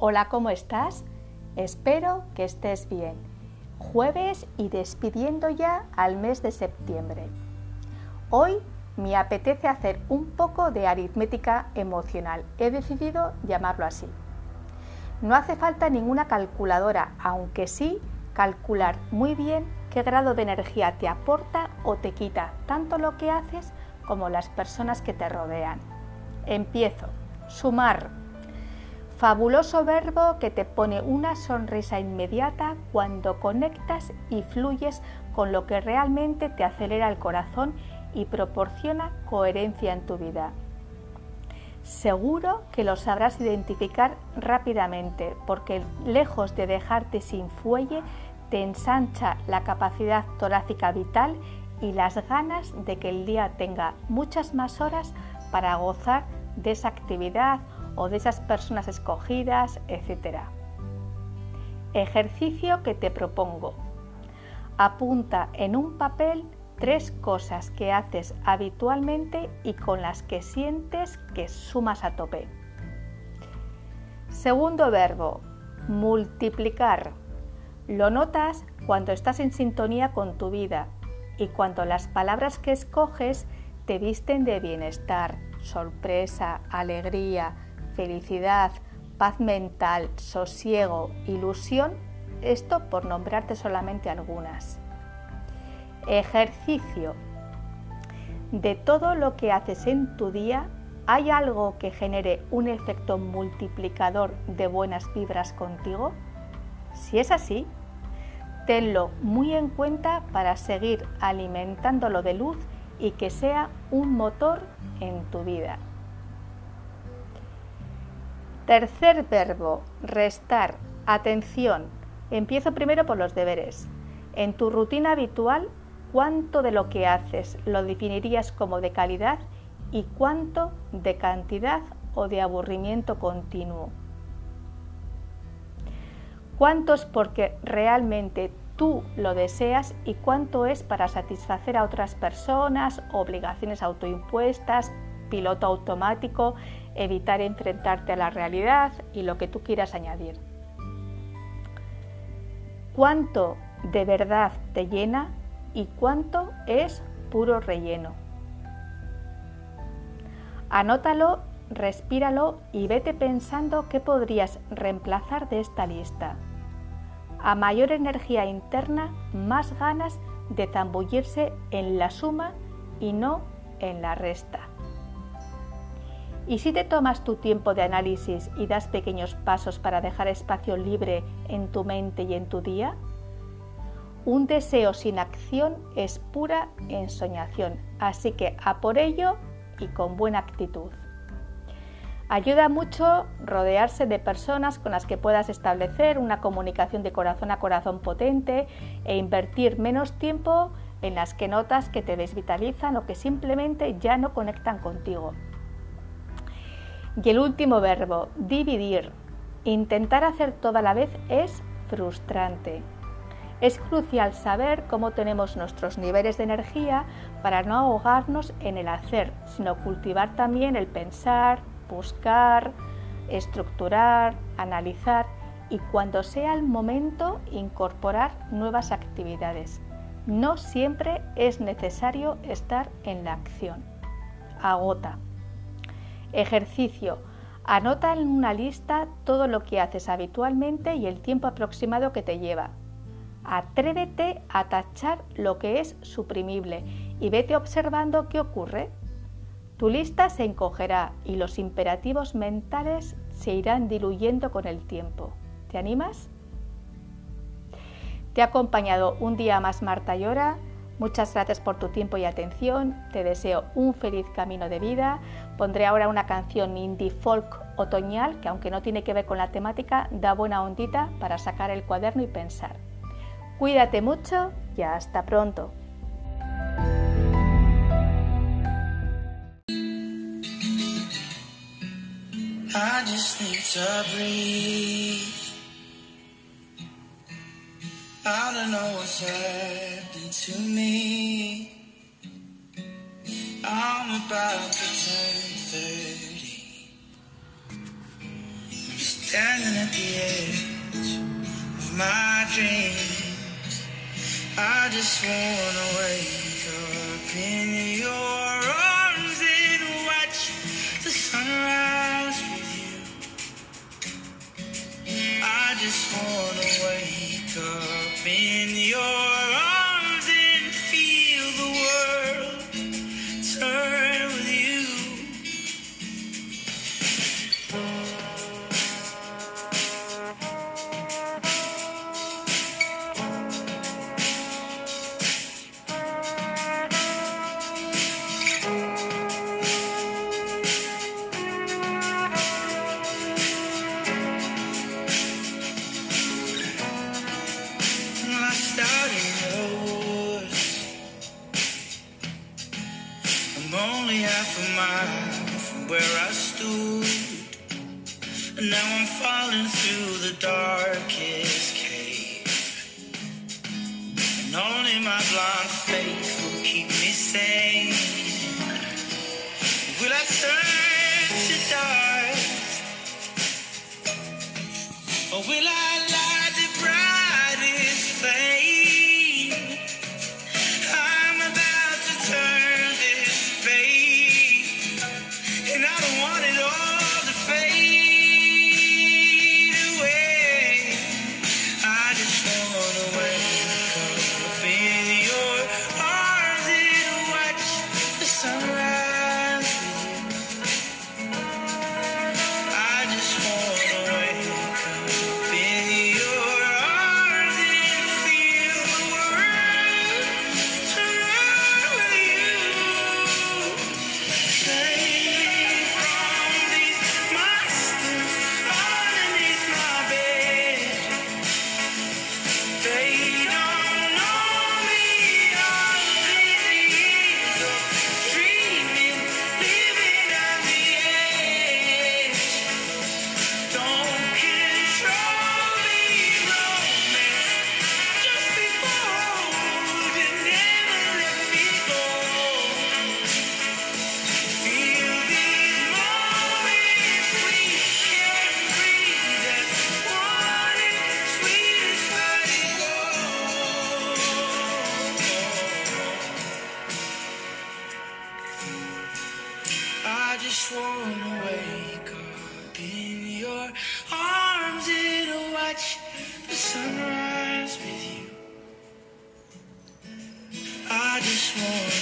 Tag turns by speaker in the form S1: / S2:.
S1: Hola, ¿cómo estás? Espero que estés bien. Jueves y despidiendo ya al mes de septiembre. Hoy me apetece hacer un poco de aritmética emocional. He decidido llamarlo así. No hace falta ninguna calculadora, aunque sí calcular muy bien qué grado de energía te aporta o te quita tanto lo que haces como las personas que te rodean. Empiezo. Sumar. Fabuloso verbo que te pone una sonrisa inmediata cuando conectas y fluyes con lo que realmente te acelera el corazón y proporciona coherencia en tu vida. Seguro que lo sabrás identificar rápidamente porque lejos de dejarte sin fuelle, te ensancha la capacidad torácica vital y las ganas de que el día tenga muchas más horas para gozar de esa actividad o de esas personas escogidas, etc. Ejercicio que te propongo. Apunta en un papel tres cosas que haces habitualmente y con las que sientes que sumas a tope. Segundo verbo, multiplicar. Lo notas cuando estás en sintonía con tu vida y cuando las palabras que escoges te visten de bienestar, sorpresa, alegría, felicidad, paz mental, sosiego, ilusión, esto por nombrarte solamente algunas. Ejercicio. De todo lo que haces en tu día, ¿hay algo que genere un efecto multiplicador de buenas vibras contigo? Si es así, tenlo muy en cuenta para seguir alimentándolo de luz y que sea un motor en tu vida. Tercer verbo, restar. Atención. Empiezo primero por los deberes. En tu rutina habitual, ¿cuánto de lo que haces lo definirías como de calidad y cuánto de cantidad o de aburrimiento continuo? ¿Cuánto es porque realmente tú lo deseas y cuánto es para satisfacer a otras personas, obligaciones autoimpuestas, piloto automático, evitar enfrentarte a la realidad y lo que tú quieras añadir. ¿Cuánto de verdad te llena y cuánto es puro relleno? Anótalo, respíralo y vete pensando qué podrías reemplazar de esta lista a mayor energía interna, más ganas de zambullirse en la suma y no en la resta. ¿Y si te tomas tu tiempo de análisis y das pequeños pasos para dejar espacio libre en tu mente y en tu día? Un deseo sin acción es pura ensoñación, así que a por ello y con buena actitud. Ayuda mucho rodearse de personas con las que puedas establecer una comunicación de corazón a corazón potente e invertir menos tiempo en las que notas que te desvitalizan o que simplemente ya no conectan contigo. Y el último verbo, dividir. Intentar hacer toda la vez es frustrante. Es crucial saber cómo tenemos nuestros niveles de energía para no ahogarnos en el hacer, sino cultivar también el pensar, buscar, estructurar, analizar y cuando sea el momento incorporar nuevas actividades. No siempre es necesario estar en la acción. Agota. Ejercicio. Anota en una lista todo lo que haces habitualmente y el tiempo aproximado que te lleva. Atrévete a tachar lo que es suprimible y vete observando qué ocurre tu lista se encogerá y los imperativos mentales se irán diluyendo con el tiempo. ¿Te animas? Te ha acompañado un día más Marta Llora. Muchas gracias por tu tiempo y atención. Te deseo un feliz camino de vida. Pondré ahora una canción indie folk otoñal que aunque no tiene que ver con la temática, da buena ondita para sacar el cuaderno y pensar. Cuídate mucho y hasta pronto. I don't know to me. I'm about to turn 30. I'm standing at the edge of
S2: my dreams. I just wanna wake up in your arms and watch the sunrise with you. I just wanna wake up in your arms in the woods. I'm only half a mile from where I stood. And now I'm falling through the darkest cave. And only my blind faith just wanna wake up in your arms and watch the sunrise with you. I just wanna